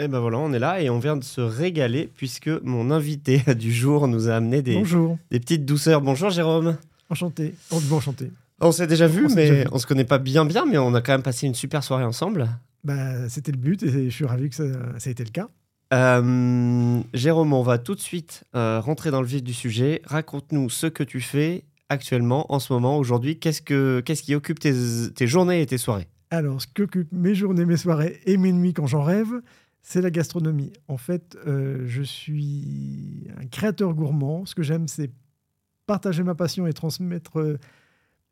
Et ben voilà, on est là et on vient de se régaler puisque mon invité du jour nous a amené des, Bonjour, des petites douceurs. Bonjour Jérôme. enchanté. Oh, bon, enchanté. On s'est déjà vu, On mais déjà vu. on se connaît pas bien bien, mais on a quand même passé une super soirée ensemble. Bah, C'était le but et je suis ravi que ça, ça ait été le cas. Euh, Jérôme, on va tout de suite euh, rentrer dans le vif du sujet. Raconte-nous ce que tu fais actuellement, en ce moment, aujourd'hui. Qu'est-ce, que, qu'est-ce qui occupe tes, tes journées et tes soirées? Alors, ce qu'occupent mes journées, mes soirées et mes nuits quand j'en rêve, c'est la gastronomie. En fait, euh, je suis un créateur gourmand. Ce que j'aime, c'est partager ma passion et transmettre euh,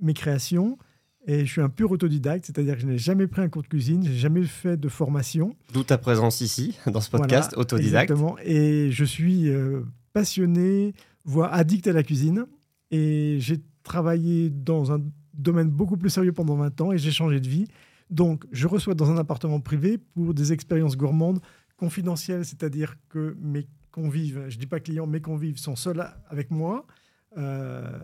mes créations. Et je suis un pur autodidacte, c'est-à-dire que je n'ai jamais pris un cours de cuisine, j'ai jamais fait de formation. D'où ta présence ici, dans ce podcast, Voilà, autodidacte. Exactement. Et je suis euh, passionné, voire addict à la cuisine. Et j'ai travaillé dans un domaine beaucoup plus sérieux pendant 20 ans et j'ai changé de vie. Donc, je reçois dans un appartement privé pour des expériences gourmandes confidentielles, c'est-à-dire que mes convives, je ne dis pas clients, mes convives sont seuls avec moi. Euh,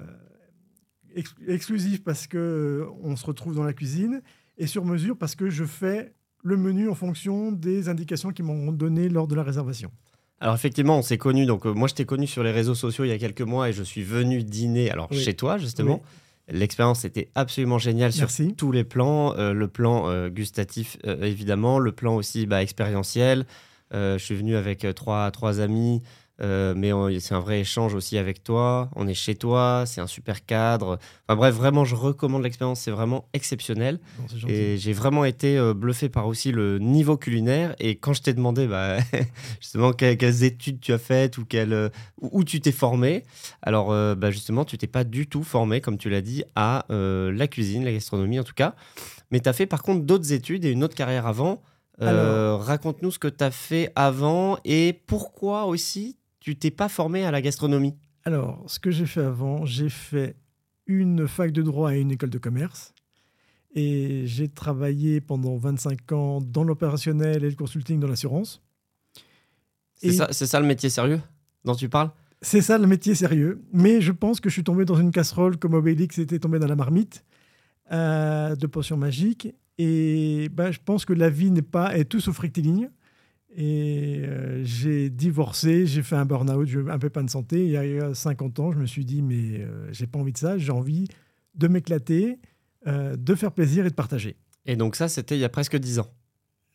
ex- exclusif parce que euh, on se retrouve dans la cuisine et sur mesure parce que je fais le menu en fonction des indications qu'ils m'ont données lors de la réservation. Alors effectivement, on s'est connus. Donc euh, moi, je t'ai connu sur les réseaux sociaux il y a quelques mois et je suis venu dîner alors Oui. chez toi justement. L'expérience était absolument géniale sur Merci. tous les plans. Euh, le plan euh, gustatif euh, évidemment, le plan aussi bah, expérientiel. Je suis venu avec trois trois amis. Euh, mais c'est un vrai échange aussi avec toi. On est chez toi, c'est un super cadre. Enfin bref, vraiment, je recommande l'expérience. C'est vraiment exceptionnel. Bon. Et j'ai vraiment été euh, bluffé par aussi le niveau culinaire. Et quand je t'ai demandé bah, justement que- quelles, études tu as faites ou quelle, euh, où, tu t'es formé, alors bah, justement, tu t'es pas du tout formé, comme tu l'as dit, à la cuisine, la gastronomie en tout cas. Mais tu as fait par contre d'autres études et une autre carrière avant. Raconte-nous ce que tu as fait avant et pourquoi aussi tu t'es pas formé à la gastronomie. Alors, ce que j'ai fait avant, j'ai fait une fac de droit et une école de commerce. Et j'ai travaillé pendant 25 ans dans l'opérationnel et le consulting dans l'assurance. C'est ça, ça le métier sérieux dont tu parles? C'est ça le métier sérieux. Mais je pense que je suis tombé dans une casserole comme Obélix était tombé dans la marmite euh, de potions magiques. Et ben, je pense que la vie n'est pas est tout sauf rectiligne. Et euh, j'ai divorcé, j'ai fait un burn-out, j'ai un pépin de santé. Il y a 50 ans, je me suis dit, mais euh, j'ai pas envie de ça, j'ai envie de m'éclater, euh, de faire plaisir et de partager. Et donc ça, c'était il y a presque 10 ans.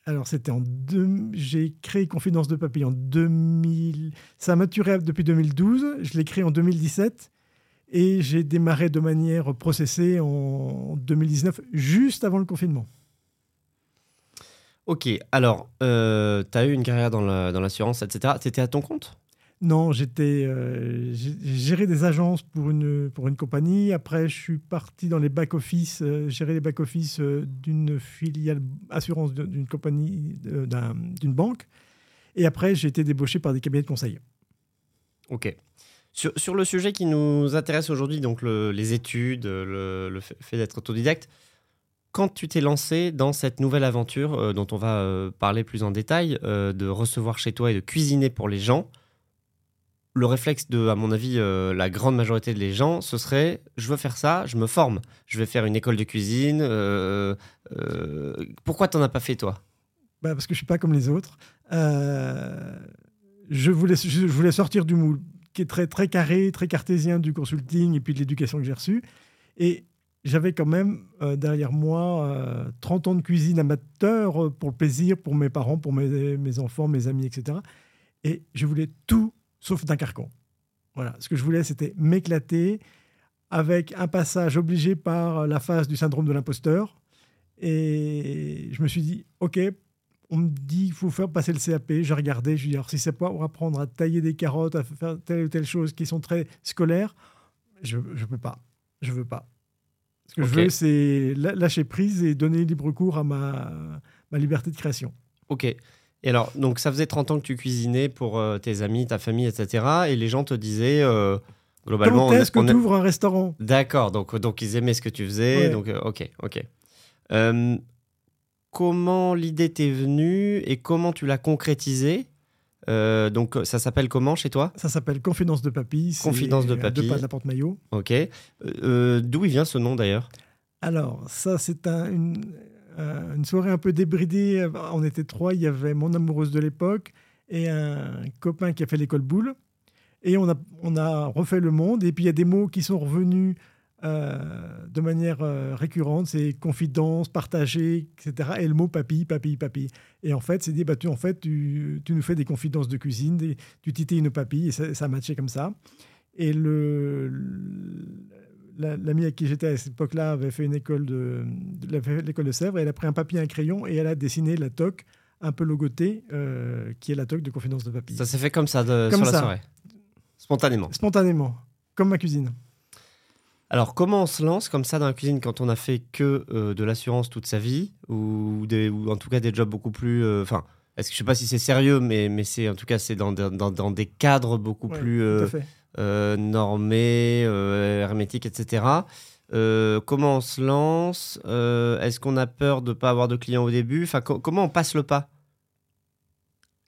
Alors, c'était en deux... J'ai créé Confidence de Papy en 2000. Ça a maturé depuis 2012. Je l'ai créé en 2017. Et j'ai démarré de manière processée en 2019, juste avant le confinement. Ok, alors, euh, tu as eu une carrière dans la- dans l'assurance, etc. Tu étais à ton compte? Non, j'étais, euh, géré des agences pour une, pour une compagnie. Après, je suis parti dans les back-office, euh, gérer les back-office euh, d'une filiale assurance d'une compagnie, d'un- d'une banque. Et après, j'ai été débauché par des cabinets de conseil. Ok. Sur, sur le sujet qui nous intéresse aujourd'hui, donc le- les études, le, le fait fait d'être autodidacte, quand tu t'es lancé dans cette nouvelle aventure euh, dont on va euh, parler plus en détail, euh, de recevoir chez toi et de cuisiner pour les gens, le réflexe de, à mon avis, la grande majorité des gens, ce serait je veux faire ça, je me forme, je vais faire une école de cuisine. pourquoi t'en as pas fait toi? Bah, parce que je suis pas comme les autres. Je, voulais, je voulais sortir du moule, qui est très, très carré, très cartésien du consulting et puis de l'éducation que j'ai reçue. Et j'avais quand même euh, derrière moi euh, 30 ans de cuisine amateur euh, pour le plaisir, pour mes parents, pour mes, enfants, mes amis, etc. Et je voulais tout sauf d'un carcan. Voilà, ce que je voulais, c'était m'éclater avec un passage obligé par la phase du syndrome de l'imposteur. Et je me suis dit, OK, on me dit qu'il faut faire passer le CAP. J'ai regardé, je lui ai dit, alors si c'est pas pour apprendre à tailler des carottes, à faire telle ou telle chose qui sont très scolaires, je ne peux pas. Je veux pas. Ce que je veux, c'est lâcher prise et donner libre cours à ma, ma liberté de création. Ok. Et alors, donc ça faisait 30 ans que tu cuisinais pour euh, tes amis, ta famille, etc. Et les gens te disaient, euh, globalement... Quand est-ce que tu ouvres un restaurant? D'accord, donc, donc ils aimaient ce que tu faisais. Ouais. Donc, euh, ok, ok. Comment l'idée t'est venue et comment tu l'as concrétisée? Euh, Donc, ça s'appelle comment chez toi? Ça s'appelle Confidence de Papy. Confidence de à Papy. Deux pas de la porte-maillot. Ok. Euh, euh, D'où il vient ce nom d'ailleurs? Alors, ça, c'est un, une- euh, une soirée un peu débridée. On était trois. Il y avait mon amoureuse de l'époque et un copain qui a fait l'école boule. Et on a, on a refait le monde. Et puis il y a des mots qui sont revenus euh, de manière euh, récurrente. C'est confidence, partager, etc. Et le mot papy, papy, papy. Et en fait, c'est dit, bah, tu, en fait, tu, tu, nous fais des confidences de cuisine, des, tu titilles nos papilles. Et ça, ça matchait comme ça. Et le, l'amie à qui j'étais à cette époque-là avait fait une école de, l'école de Sèvres. Et elle a pris un papier, un crayon et elle a dessiné la toque un peu logotée, euh, qui est la toque de confidence de papy. Ça s'est fait comme ça de, sur la soirée Spontanément Spontanément, comme ma cuisine. Alors, comment on se lance comme ça dans la cuisine quand on a fait que euh, de l'assurance toute sa vie ou, des, ou en tout cas des jobs beaucoup plus. Euh, enfin, est-ce que je sais pas si c'est sérieux, mais, mais c'est en tout cas c'est dans, dans, dans, des cadres beaucoup plus euh, normés, hermétiques, etc. comment on se lance Est-ce qu'on a peur de ne pas avoir de clients au début? Enfin, comment on passe le pas?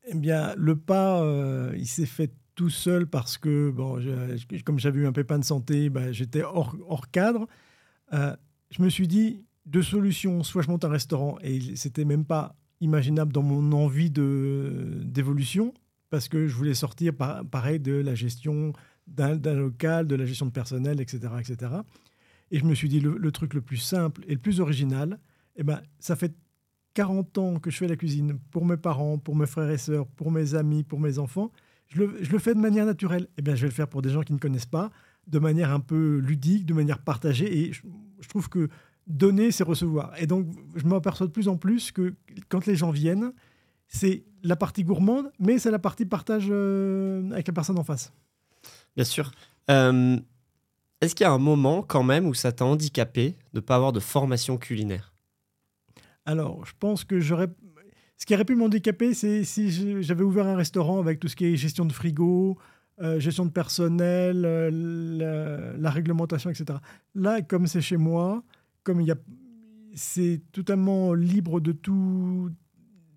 Eh bien, le pas, il s'est fait tout seul parce que, bon, comme j'avais eu un pépin de santé, bah, j'étais hors, hors, cadre. Euh, je me suis dit, deux solutions, soit je monte un restaurant, et c'était même pas imaginable dans mon envie d'évolution, parce que je voulais sortir, pareil, de la gestion d'un local, de la gestion de personnel, etc. etc. Et je me suis dit, le, truc le plus simple et le plus original, eh ben, ça fait 40 ans que je fais la cuisine pour mes parents, pour mes frères et sœurs, pour mes amis, pour mes enfants je le, fais de manière naturelle. Eh bien, je vais le faire pour des gens qui ne connaissent pas, de manière un peu ludique, de manière partagée. Et je, trouve que donner, c'est recevoir. Et donc, je m'aperçois de plus en plus que quand les gens viennent, c'est la partie gourmande, mais c'est la partie partage euh, avec la personne en face. Bien sûr. Euh, est-ce qu'il y a un moment quand même où ça t'a handicapé de ne pas avoir de formation culinaire? Alors, je pense que j'aurais ce qui aurait pu m'handicaper, c'est si j'avais ouvert un restaurant avec tout ce qui est gestion de frigo, euh, gestion de personnel, euh, la, réglementation, etc. Là, comme c'est chez moi, comme c'est totalement libre de tout,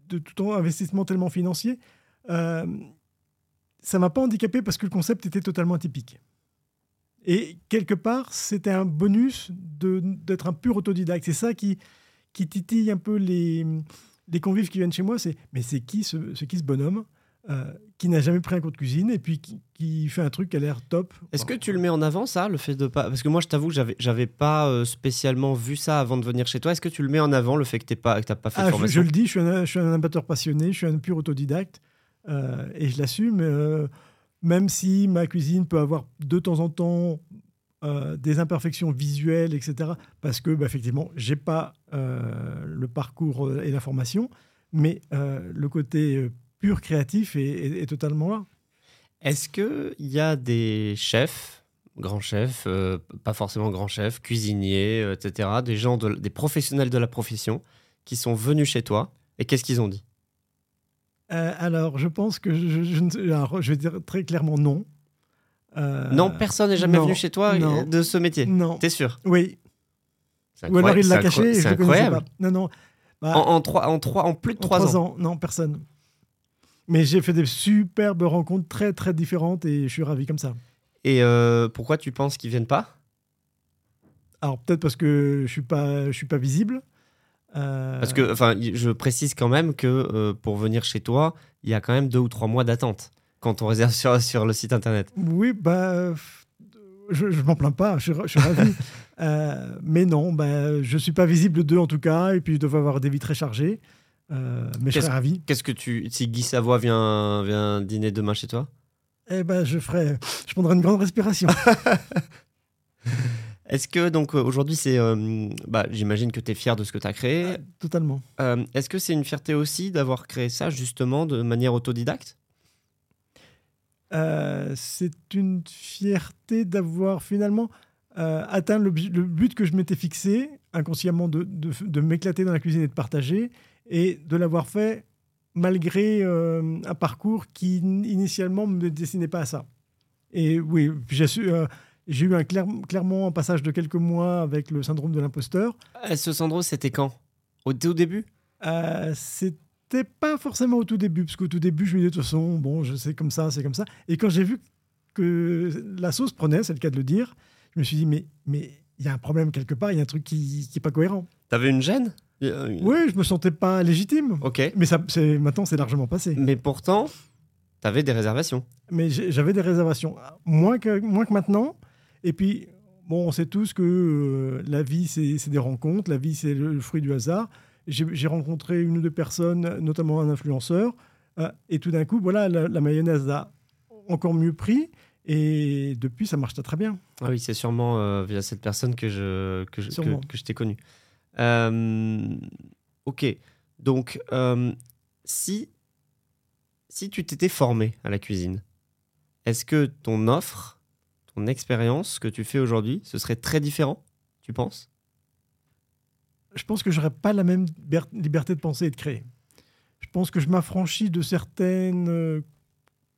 de tout investissement tellement financier, euh, ça m'a pas handicapé parce que le concept était totalement atypique. Et quelque part, c'était un bonus d'être un pur autodidacte. C'est ça qui, qui titille un peu les les convives qui viennent chez moi, c'est mais c'est qui ce, qui ce bonhomme euh, qui n'a jamais pris un cours de cuisine et puis qui, fait un truc qui a l'air top. Est-ce que tu le mets en avant ça, le fait de pas parce que moi je t'avoue que j'avais j'avais pas euh, spécialement vu ça avant de venir chez toi. Est-ce que tu le mets en avant le fait que tu pas que pas fait de ah, formation je, le dis, je suis un, je suis un amateur passionné, je suis un pur autodidacte euh, et je l'assume. même si ma cuisine peut avoir de temps en temps euh, des imperfections visuelles, etc. Parce que, bah, effectivement, j'ai pas euh, le parcours euh, et la formation, mais le côté pur créatif est, totalement là. Est-ce qu'il y a des chefs, grands chefs, pas forcément grands chefs, cuisiniers, etc., des gens, des professionnels de la profession qui sont venus chez toi et qu'est-ce qu'ils ont dit? Alors, je pense que je, je, vais dire très clairement non. Euh, non, personne n'est jamais venu chez toi de ce métier. Non. T'es sûr Oui. Ou alors il l'a caché. C'est incroyable. Pas. Non, non. Bah, en, trois, en, trois, en plus de trois, ans. Non, personne. Mais j'ai fait des superbes rencontres très très différentes et je suis ravi comme ça. Et euh, pourquoi tu penses qu'ils viennent pas? Alors peut-être parce que je suis pas je suis pas visible. Euh, parce que enfin je précise quand même que pour venir chez toi il y a quand même deux ou trois mois d'attente quand on réserve sur, sur le site internet. Oui, bah, je ne m'en plains pas, je, suis ravi. Euh, mais non, bah, je ne suis pas visible d'eux en tout cas, et puis je dois avoir des vies très chargées. Euh, mais je serais ravi. Qu'est-ce que tu. Si Guy Savoie vient, vient dîner demain chez toi? Eh ben, je ferai. Je prendrai une grande respiration. Est-ce que donc aujourd'hui c'est, euh, bah, j'imagine que tu es fier de ce que tu as créé. Ah, totalement. Est-ce que c'est une fierté aussi d'avoir créé ça justement de manière autodidacte? Euh, c'est une fierté d'avoir finalement euh, atteint le, but que je m'étais fixé, inconsciemment de, de, m'éclater dans la cuisine et de partager, et de l'avoir fait malgré euh, un parcours qui initialement ne me destinait pas à ça. Et oui, j'ai eu un clairement un passage de quelques mois avec le syndrome de l'imposteur. Ce syndrome, c'était quand? Au tout début? C'était c'était pas forcément au tout début, parce qu'au tout début, je me disais, de toute façon, bon, je sais comme ça, c'est comme ça. Et quand j'ai vu que la sauce prenait, c'est le cas de le dire, je me suis dit, mais mais il y a un problème quelque part, il y a un truc qui n'est pas cohérent. T'avais une gêne? Euh, Oui, je me sentais pas légitime. Ok. Mais ça, c'est, maintenant, c'est largement passé. Mais pourtant, tu avais des réservations. Mais j'avais des réservations. Moins que, moins que maintenant. Et puis, bon, on sait tous que euh, la vie, c'est, c'est des rencontres. La vie, c'est le, le fruit du hasard. J'ai, rencontré une ou deux personnes, notamment un influenceur. euh, et tout d'un coup, voilà, la, la mayonnaise a encore mieux pris. Et depuis, ça marche très bien. Ah oui, c'est sûrement euh, via cette personne que je, que je, que, Sûrement. que je t'ai connu. Euh, ok, donc si, si tu t'étais formé à la cuisine, est-ce que ton offre, ton expérience, ce que tu fais aujourd'hui, ce serait très différent, tu penses? Je pense que j'aurais pas la même ber- liberté de penser et de créer. Je pense que je m'affranchis de certaines, euh,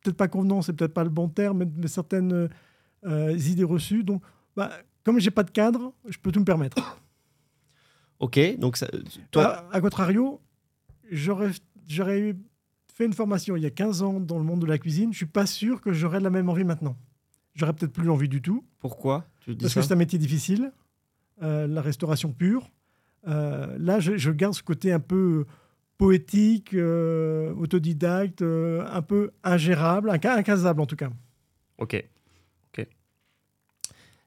peut-être pas convenances, c'est peut-être pas le bon terme, mais de certaines euh, idées reçues. Donc, bah, comme j'ai pas de cadre, je peux tout me permettre. Ok, donc ça- toi, À, à contrario, j'aurais j'aurais fait une formation il y a 15 ans dans le monde de la cuisine. Je suis pas sûr que j'aurais la même envie maintenant. J'aurais peut-être plus l'envie du tout. pourquoi? Tu dis Parce ça? que c'est un métier difficile, euh, la restauration pure. Euh, là, je, garde ce côté un peu poétique, euh, autodidacte, euh, un peu ingérable, inca- incasable en tout cas. Ok. Ok.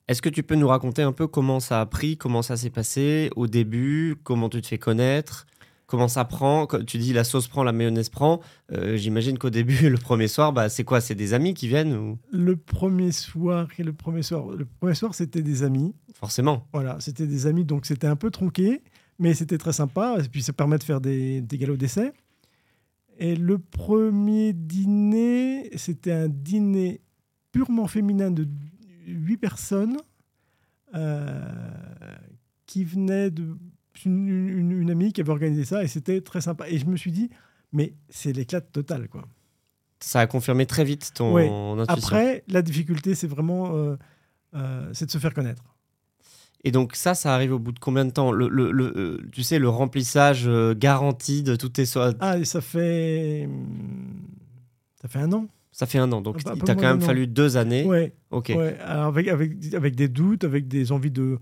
Est-ce que tu peux nous raconter un peu comment ça a pris, comment ça s'est passé au début, comment tu te fais connaître, comment ça prend Tu dis la sauce prend, la mayonnaise prend. Euh, J'imagine qu'au début, le premier soir, bah, c'est quoi C'est des amis qui viennent ou... Le premier soir, et le premier soir, le premier soir, c'était des amis. Forcément. Voilà, c'était des amis, donc c'était un peu tronqué, mais c'était très sympa. Et puis ça permet de faire des, des galops d'essai. Et le premier dîner, c'était un dîner purement féminin de huit personnes euh, qui venaient de une, une- une amie qui avait organisé ça et c'était très sympa. Et je me suis dit, mais c'est l'éclat total, quoi. Ça a confirmé très vite ton Ouais. intuition. Après, la difficulté, c'est vraiment euh, euh, c'est de se faire connaître. Et donc ça, ça arrive au bout de combien de temps? Le, le- le- euh, Tu sais, le remplissage euh, garanti de toutes tes soins. Ah, et ça fait ça fait un an. Ça fait un an, donc il t'a quand même fallu deux années. Ouais. Ok. ouais. Avec, avec avec des doutes, avec des envies de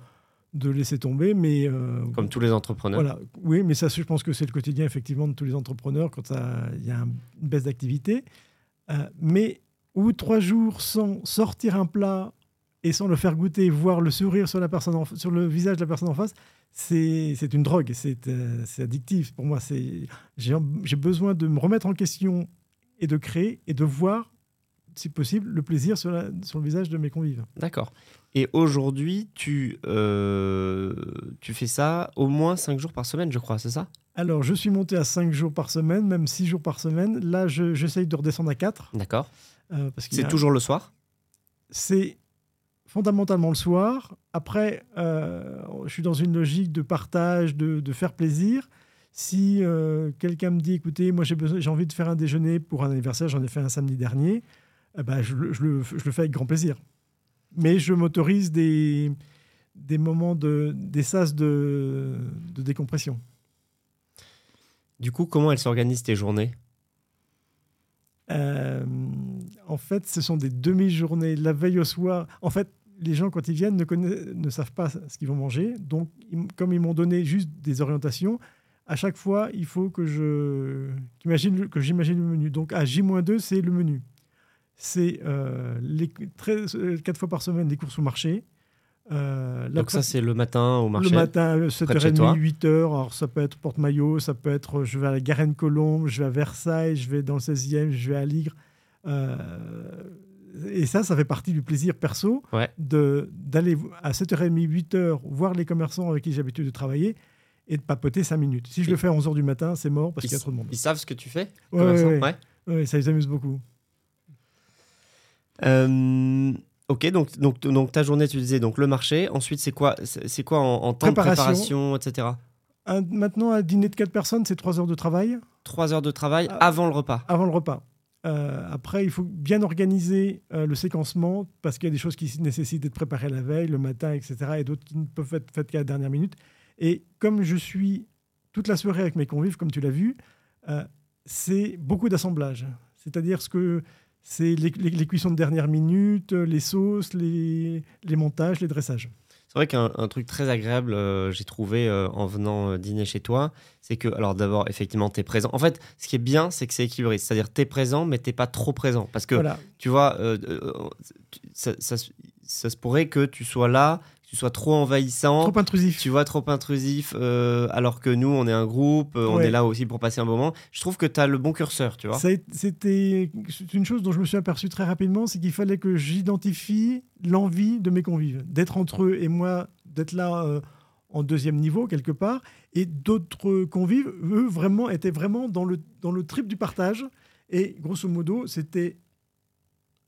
de laisser tomber, mais euh, Comme tous les entrepreneurs. Voilà, oui, mais ça, je pense que c'est le quotidien effectivement de tous les entrepreneurs quand il y a un- une baisse d'activité. Euh, mais de trois jours sans sortir un plat et sans le faire goûter, voir le sourire sur, la personne en- sur le visage de la personne en face, c'est une drogue, c'est euh, c'est addictif pour moi. c'est- J'ai j'ai besoin de me remettre en question et de créer et de voir, si possible, le plaisir sur, la- sur le visage de mes convives. D'accord. Et aujourd'hui, tu, euh, tu fais ça au moins 5 jours par semaine, je crois, c'est ça? Alors, je suis monté à 5 jours par semaine, même 6 jours par semaine. Là, je- j'essaye de redescendre à 4. D'accord. Euh, C'est a- toujours le soir? C'est fondamentalement le soir. Après, euh, je suis dans une logique de partage, de, de faire plaisir. Si euh, quelqu'un me dit, écoutez, moi j'ai envie de faire un déjeuner pour un anniversaire, j'en ai fait un samedi dernier, eh ben, je, le- je le, je le fais avec grand plaisir. Mais je m'autorise des, des moments de, des sas de, de décompression. Du coup, comment elles s'organisent tes journées? Euh, en fait, ce sont des demi-journées, la veille au soir. En fait, les gens, quand ils viennent, ne, connaissent- ne savent pas ce qu'ils vont manger. Donc, comme ils m'ont donné juste des orientations, à chaque fois, il faut que je que j'imagine le menu. Donc, à J-2, c'est le menu. C'est euh, les, très- euh, quatre fois par semaine les courses au marché. Euh, Donc ça, c'est le matin au marché le matin, près de chez 7h30, toi. 8h. Alors, ça peut être Porte-Maillot, ça peut être euh, je vais à la Garenne-Colombe, je vais à Versailles, je vais dans le 16e, je vais à Ligre. Euh, et ça, ça fait partie du plaisir perso Ouais. de d'aller à 7h30, 8h, voir les commerçants avec qui j'ai l'habitude de travailler et de papoter 5 minutes. Si je Et- le fais à 11h du matin, c'est mort parce qu'il y a trop de monde. ils savent ce que tu fais ouais, Ouais. Ouais, ça les amuse beaucoup. Euh, ok, donc, donc, donc ta journée, tu disais donc le marché. Ensuite, c'est quoi, c'est quoi en, en temps Préparation. de préparation, etc. Un- maintenant, un dîner de 4 personnes, c'est 3 heures de travail. Trois heures de travail Ah. avant le repas. avant le repas. Euh, après, il faut bien organiser euh, le séquencement parce qu'il y a des choses qui nécessitent d'être préparées la veille, le matin, etc. et d'autres qui ne peuvent être faites qu'à la dernière minute. Et comme je suis toute la soirée avec mes convives, comme tu l'as vu, euh, c'est beaucoup d'assemblage. C'est-à-dire ce que c'est les, les- les cuissons de dernière minute, les sauces, les, les montages, les dressages. C'est vrai qu'un un truc très agréable, euh, j'ai trouvé euh, en venant euh, dîner chez toi, c'est que, alors d'abord, effectivement, tu es présent. En fait, ce qui est bien, c'est que c'est équilibré. C'est-à-dire, tu es présent, mais tu pas trop présent. Parce que, Voilà. tu vois, euh, euh, ça, ça se- ça se pourrait que tu sois là, tu sois trop envahissant. Trop intrusif. tu vois, trop intrusif, euh, alors que nous, on est un groupe, euh, on Ouais. est là aussi pour passer un moment. Je trouve que tu as le bon curseur, tu vois. C'était une chose dont je me suis aperçu très rapidement, c'est qu'il fallait que j'identifie l'envie de mes convives, d'être entre eux et moi, d'être là euh, en deuxième niveau quelque part, et d'autres convives, eux, vraiment étaient vraiment dans le dans le trip du partage. Et grosso modo, c'était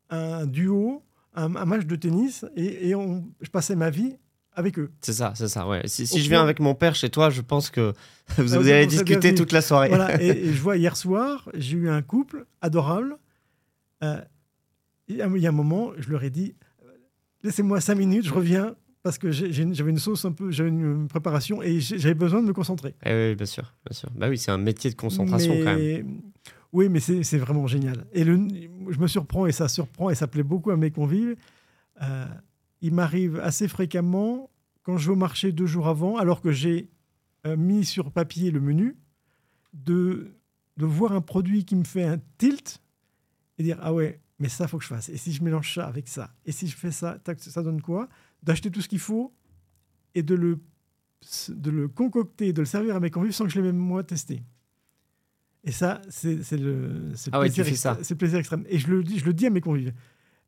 un duo, un, un match de tennis, et, et on, je passais ma vie avec eux. C'est ça, c'est ça, ouais. Si, je viens point- avec mon père chez toi, je pense que vous, Ah, allez discuter toute la soirée. Voilà, et, et je vois hier soir, j'ai eu un couple adorable. Euh, il y a il y a un moment, je leur ai dit laissez-moi cinq minutes, je reviens parce que j'avais une sauce un peu, j'avais une préparation et j'avais besoin de me concentrer. Eh oui, bien sûr, bien sûr. Bah oui, c'est un métier de concentration Mais- quand même. Oui, mais c'est vraiment génial. Et le, je me surprends et ça surprend et ça plaît beaucoup à mes convives. Euh, il m'arrive assez fréquemment quand je vais au marché deux jours avant, alors que j'ai euh, mis sur papier le menu, de, de voir un produit qui me fait un tilt et dire ah ouais, mais ça faut que je fasse. Et si je mélange ça avec ça, et si je fais ça, tac, ça donne quoi? D'acheter tout ce qu'il faut et de le de le concocter, de le servir à mes convives sans que je l'ai même moi testé. Et ça, c'est le, Ah ouais, le plaisir extrême. Et je le, dis, je le dis à mes convives.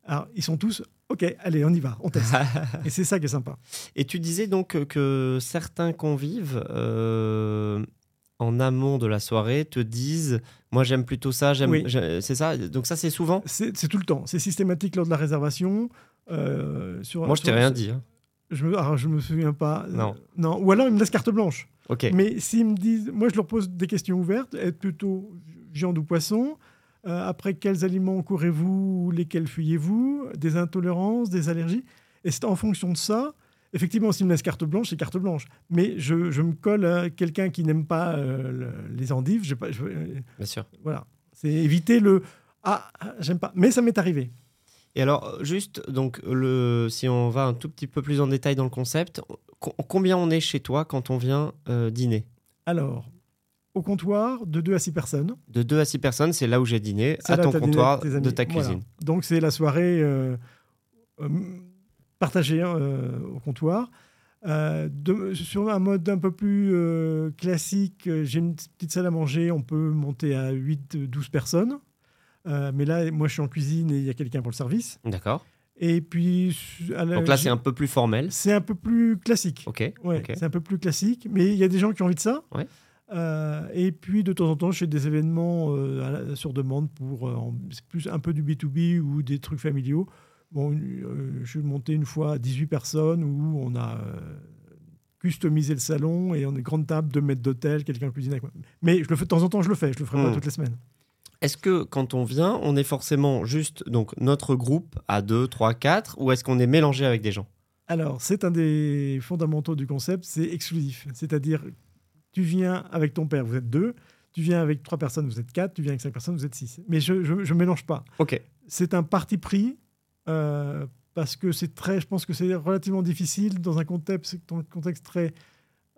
Alors, ils sont tous, OK, allez, on y va, on teste. Et c'est ça qui est sympa. Et tu disais donc que- certains convives, euh, en amont de la soirée, te disent Moi, j'aime plutôt ça, j'aime. Oui. C'est ça? Donc, ça, c'est souvent? C'est tout le temps. C'est systématique lors de la réservation. euh, sur, Moi, je t'ai rien dit. hein. Je me, alors, je me souviens pas. Non. non. Ou alors, ils me laissent carte blanche. Ok. Mais s'ils me disent, moi je leur pose des questions ouvertes, être plutôt viande ou poisson. Euh, après, quels aliments courez-vous, lesquels fuyez-vous, des intolérances, des allergies. Et c'est en fonction de ça. Effectivement, s'ils me laissent carte blanche, c'est carte blanche. Mais je, je me colle à quelqu'un qui n'aime pas euh, le- les endives. Je, euh, Bien sûr. voilà, c'est éviter le ah j'aime pas. Mais ça m'est arrivé. Et alors, juste, donc, le, si on va un tout petit peu plus en détail dans le concept, co- combien on est chez toi quand on vient euh, dîner? Alors, au comptoir, de 2 à 6 personnes. De 2 à 6 personnes, c'est là où j'ai dîné, à ton comptoir de ta Voilà. cuisine. Donc c'est la soirée euh, euh, partagée hein, euh, au comptoir. De- sur un mode un peu plus classique, j'ai une petite salle à manger, on peut monter à 8-12 personnes. Mais là, moi, je suis en cuisine et il y a quelqu'un pour le service. D'accord. Et puis, su- à la- Donc là, c'est un peu plus formel. c'est un peu plus classique. Ok. Ouais, c'est un peu plus classique, mais il y a des gens qui ont envie de ça. Ouais. Euh, et puis de temps en temps, je fais des événements euh, sur demande pour euh, plus un peu du B2B ou des trucs familiaux. Bon, euh, je suis monté une fois à 18 personnes où on a customisé le salon et on a une grande table, deux mètres d'hôtel, quelqu'un cuisine avec moi. Mais je le fais de temps en temps, je le fais, je le ferai Hmm. pas toutes les semaines. Est-ce que quand on vient, on est forcément juste donc notre groupe à 2, 3, 4 ou est-ce qu'on est mélangé avec des gens? Alors, c'est un des fondamentaux du concept, c'est exclusif. C'est-à-dire, tu viens avec ton père, vous êtes deux. Tu viens avec trois personnes, vous êtes quatre. Tu viens avec cinq personnes, vous êtes six. Mais je ne mélange pas. Ok. C'est un parti pris euh, parce que c'est très, je pense que c'est relativement difficile dans un contexte, dans un contexte très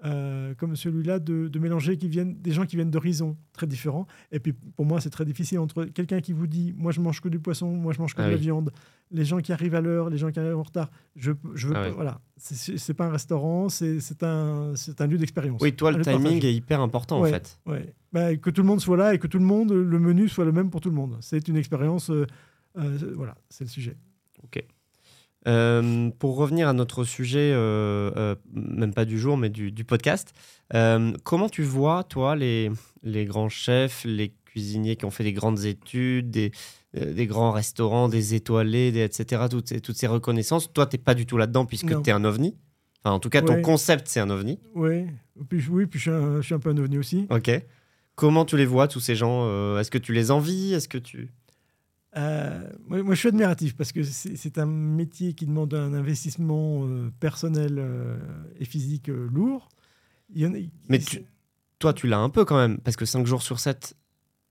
euh, comme celui-là de, de mélanger qui viennent, des gens qui viennent d'horizons très différents. Et puis pour moi, c'est très difficile entre quelqu'un qui vous dit moi je mange que du poisson, moi je mange que Ah de la viande, les gens qui arrivent à l'heure, les gens qui arrivent en retard. Je, je veux Ah pas- oui. voilà, c'est pas un restaurant, c'est c'est un, c'est un lieu d'expérience. Oui, toi, le timing partage. est hyper important Ouais. en fait. Ouais. Bah, que tout le monde soit là et que tout le monde, le menu soit le même pour tout le monde. C'est une expérience. euh, euh, voilà, c'est le sujet. Euh, pour revenir à notre sujet, euh, euh, même pas du jour, mais du, du podcast, comment tu vois, toi, les, les grands chefs, les cuisiniers qui ont fait des grandes études, des, des grands restaurants, des étoilés, des, etc., toutes ces, toutes ces reconnaissances Toi, tu n'es pas du tout là-dedans puisque tu es un ovni? Enfin, en tout cas, ton concept, c'est un ovni. Ouais. Puis, oui, puis je suis, un, je suis un peu un ovni aussi. Ok. Comment tu les vois, tous ces gens Est-ce que tu les envies? Est-ce que tu... Euh, moi, moi, je suis admiratif parce que c'est un métier qui demande un investissement euh, personnel euh, et physique lourd. Il y en a- Mais tu- Toi, tu l'as un peu quand même, parce que 5 jours sur 7,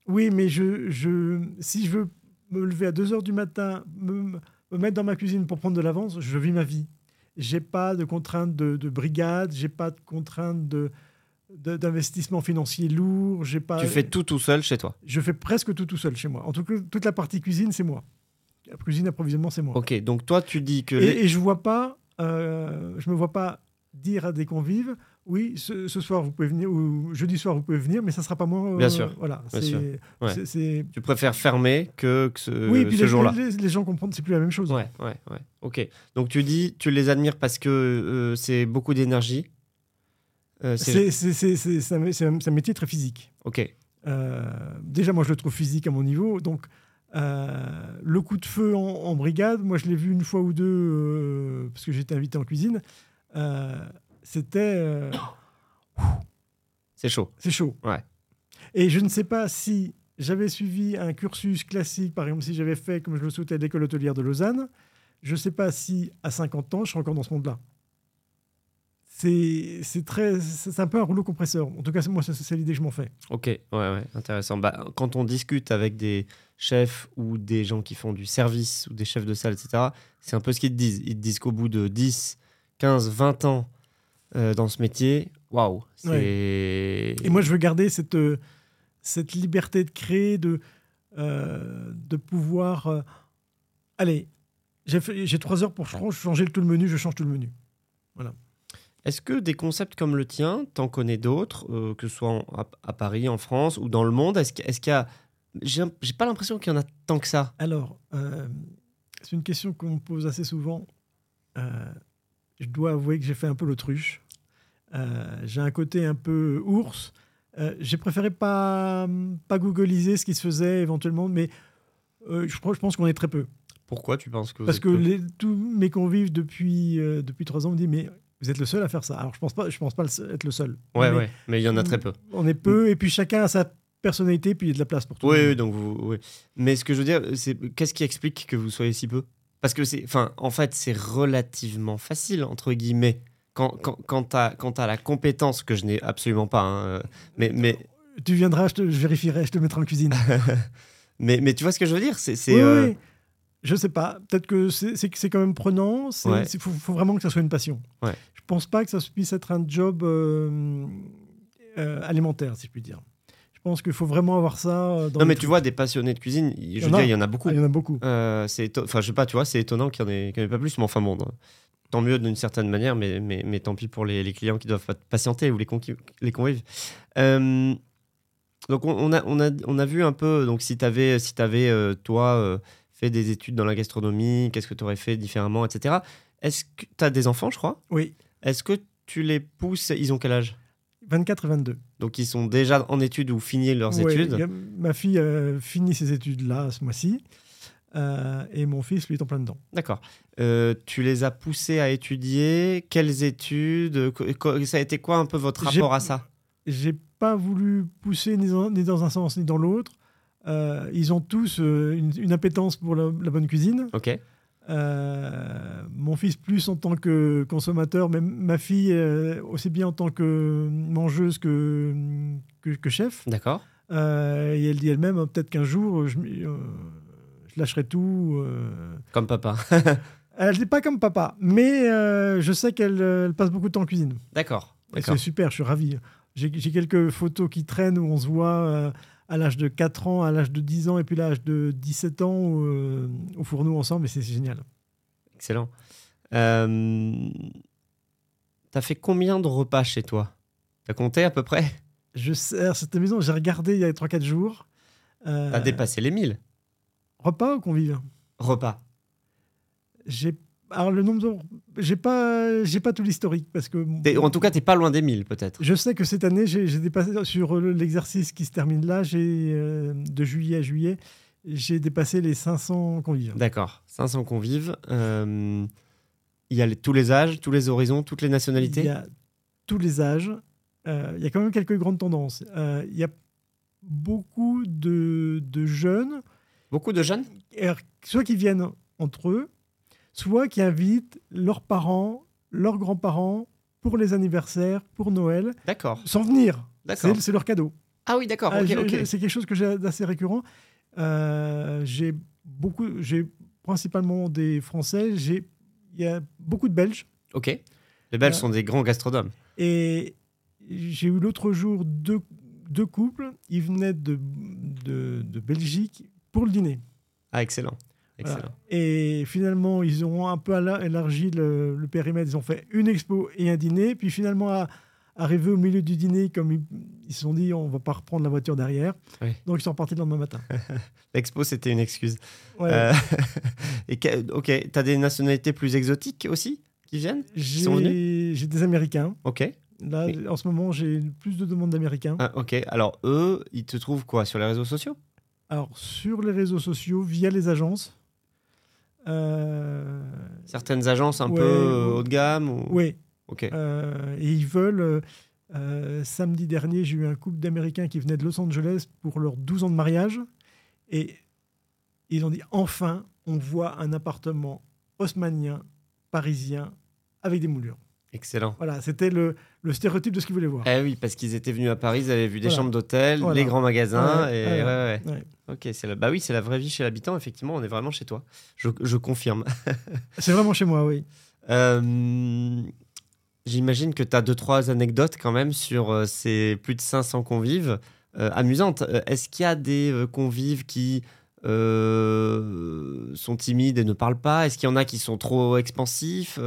Oui, mais je, je, si je veux me lever à 2 heures du matin, me, me mettre dans ma cuisine pour prendre de l'avance, je vis ma vie. j'ai pas de contraintes de, de brigade, j'ai pas de contraintes de- d'investissement financier lourd, j'ai pas. Tu fais tout tout seul chez toi? Je fais presque tout tout seul chez moi. En tout cas, toute la partie cuisine, c'est moi. La cuisine approvisionnement, c'est moi. Ok, donc toi tu dis que Et, les- et je vois pas, euh, je me vois pas dire à des convives, oui, ce, ce soir vous pouvez venir ou jeudi soir vous pouvez venir, mais ça sera pas moi. euh, Bien sûr, Voilà. bien sûr. Ouais. tu préfères fermer que, que ce, oui, puis ce jour-là. les, les gens comprennent, c'est plus la même chose. Ouais, ouais, ouais. Ok. Donc tu dis, tu les admires parce que euh, c'est beaucoup d'énergie. Euh, c'est- un, métier très physique. Ok. Euh, déjà, moi, je le trouve physique à mon niveau. Donc, euh, le coup de feu en, en brigade, moi, je l'ai vu une fois ou deux euh, parce que j'étais invité en cuisine. C'était. C'est chaud. c'est chaud. Ouais. Et je ne sais pas si j'avais suivi un cursus classique, par exemple, si j'avais fait, comme je le souhaitais, l'école hôtelière de Lausanne, je ne sais pas si à 50 ans, je serais encore dans ce monde-là. C'est très, c'est un peu un rouleau compresseur. En tout cas, moi, c'est l'idée que je m'en fais. Ok, ouais, ouais, intéressant. Bah, quand on discute avec des chefs ou des gens qui font du service ou des chefs de salle, etc., c'est un peu ce qu'ils te disent. Ils te disent qu'au bout de 10, 15, 20 ans euh, dans ce métier, waouh. Et moi, je veux garder cette, euh, cette liberté de créer, de, euh, de pouvoir. allez, j'ai trois heures pour ch- changer tout le menu, je change tout le menu. Est-ce que des concepts comme le tien, t'en connais d'autres, euh, que ce soit en- à, à Paris, en France ou dans le monde Est-ce qu'il y a. J'ai pas l'impression qu'il y en a tant que ça. Alors, euh, c'est une question qu'on me pose assez souvent. Euh, je dois avouer que j'ai fait un peu l'autruche. J'ai un côté un peu ours. J'ai préféré pas, pas googliser ce qui se faisait éventuellement, mais je, pense qu'on est très peu. Pourquoi tu penses que vous Parce êtes que les- tous mes convives depuis, euh, depuis trois ans me disent Mais vous êtes le seul à faire ça. Alors, je pense pas, je pense pas être le seul. Ouais, mais ouais, mais il y en a très peu. On est peu, et puis chacun a sa personnalité, puis il y a de la place pour tout. Oui, oui, donc vous. oui. Mais ce que je veux dire, c'est qu'est-ce qui explique que vous soyez si peu? Parce que c'est, enfin, en fait, c'est relativement facile entre guillemets quand quand quand t'as la compétence que je n'ai absolument pas. hein, euh, mais mais Tu viendras, je, te, je vérifierai, je te mettrai en cuisine. mais mais tu vois ce que je veux dire? C'est c'est oui, euh, oui. Je sais pas. Peut-être que c'est quand même prenant. Il Ouais. faut, faut vraiment que ça soit une passion. Ouais. Je pense pas que ça puisse être un job euh, euh, alimentaire, si je puis dire. Je pense qu'il faut vraiment avoir ça. euh, Dans Non, mais trucs. tu vois, des passionnés de cuisine, je veux dire, il y en a beaucoup. Ah, il y en a beaucoup. Euh, c'est enfin, je sais pas, tu vois, c'est étonnant qu'il y en ait, en pas plus, mais enfin bon, tant mieux d'une certaine manière, mais, mais, mais tant pis pour les, les clients qui doivent patienter ou les, convives. Donc on, on a, on, a, on a vu un peu, donc si tu avais, si avais toi, fait des études dans la gastronomie, qu'est-ce que tu aurais fait différemment, etc. Est-ce que tu as des enfants, je crois? Oui, Est-ce que tu les pousses, ils ont quel âge? 24 et 22. Donc ils sont déjà en études ou fini leurs Ouais, études? a- ma fille euh, finit ses études là, ce mois-ci. Euh, et mon fils, lui, est en plein dedans. D'accord. Euh, tu les as poussés à étudier? Quelles études? Ça a été quoi un peu votre rapport à ça? J'ai pas voulu pousser ni dans, ni dans un sens ni dans l'autre. Euh, ils ont tous euh, une, une appétence pour la, la bonne cuisine. Ok. Euh, mon fils plus en tant que consommateur, mais ma fille aussi bien en tant que mangeuse que, que, que chef. D'accord. Et elle dit elle-même, euh, peut-être qu'un jour, je, je lâcherai tout. Comme papa. Elle n'est pas comme papa, mais je sais qu'elle elle passe beaucoup de temps en cuisine. D'accord. C'est super, je suis ravi. J'ai quelques photos qui traînent où on se voit à l'âge de 4 ans, à l'âge de 10 ans et puis à l'âge de 17 ans euh, au fourneau ensemble et c'est génial. Excellent. Euh... T'as fait combien de repas chez toi? T'as compté à peu près? Je sers cette maison, j'ai regardé il y a 3-4 jours. Euh, T'as dépassé les 1000 Repas ou convives? Repas. J'ai alors le nombre de... j'ai pas j'ai pas tout l'historique parce que T'es- En tout cas, t'es pas loin des 1000 peut-être. je sais que cette année j'ai j'ai dépassé sur l'exercice qui se termine là, j'ai euh, de juillet à juillet, j'ai dépassé les 500 convives. D'accord. 500 convives. Euh, Il y a les- tous les âges, tous les horizons, toutes les nationalités Il y a tous les âges. Euh, il y a quand même quelques grandes tendances. Euh, il y a beaucoup de, de jeunes, Beaucoup de jeunes? Soit qui viennent entre eux, soit qui invitent leurs parents, leurs grands-parents pour les anniversaires, pour Noël, D'accord. sans venir. D'accord. C'est leur cadeau. Ah oui, d'accord. Ah, C'est quelque chose que j'ai d'assez récurrent. Euh, j'ai beaucoup, j'ai principalement des Français. J'ai, il y a beaucoup de Belges. Ok. Les Belges Euh, sont des grands gastronomes. Et j'ai eu l'autre jour deux, deux couples. Ils venaient de, de, de Belgique pour le dîner. Ah, excellent. Voilà. Excellent. Et finalement, ils ont un peu élargi le, le périmètre. Ils ont fait une expo et un dîner. Puis finalement, à- arrivé au milieu du dîner, comme ils, ils se sont dit, on va pas reprendre la voiture derrière. Oui. Donc, ils sont repartis le lendemain matin. L'expo, c'était une excuse. Ouais. Euh, et ok, t'as des nationalités plus exotiques aussi qui viennent J'ai j'ai des Américains. Ok. Là, Oui. en ce moment, j'ai plus de demandes d'Américains. Ah, ok. Alors, eux, ils te trouvent quoi? Sur les réseaux sociaux? Alors, sur les réseaux sociaux, via les agences. Euh, Certaines agences un Ouais, peu euh, haut de gamme ou... oui, Ok. euh, et ils veulent. samedi dernier, j'ai eu un couple d'Américains qui venaient de Los Angeles pour leurs 12 ans de mariage. Et ils ont dit enfin, on voit un appartement haussmanien, parisien, avec des moulures. Excellent. Voilà, c'était le, le stéréotype de ce qu'ils voulaient voir. Eh oui, parce qu'ils étaient venus à Paris, ils avaient vu des Voilà. chambres d'hôtel, Voilà. les grands magasins. Ouais, et ouais, ouais. Ok, c'est la... bah oui, c'est la vraie vie chez l'habitant. Effectivement, on est vraiment chez toi. Je, je confirme. C'est vraiment chez moi, oui. Euh, J'imagine que tu as deux, trois anecdotes quand même sur euh, ces plus de 500 convives euh, amusantes. Est-ce qu'il y a des convives qui euh, sont timides et ne parlent pas? Est-ce qu'il y en a qui sont trop expansifs?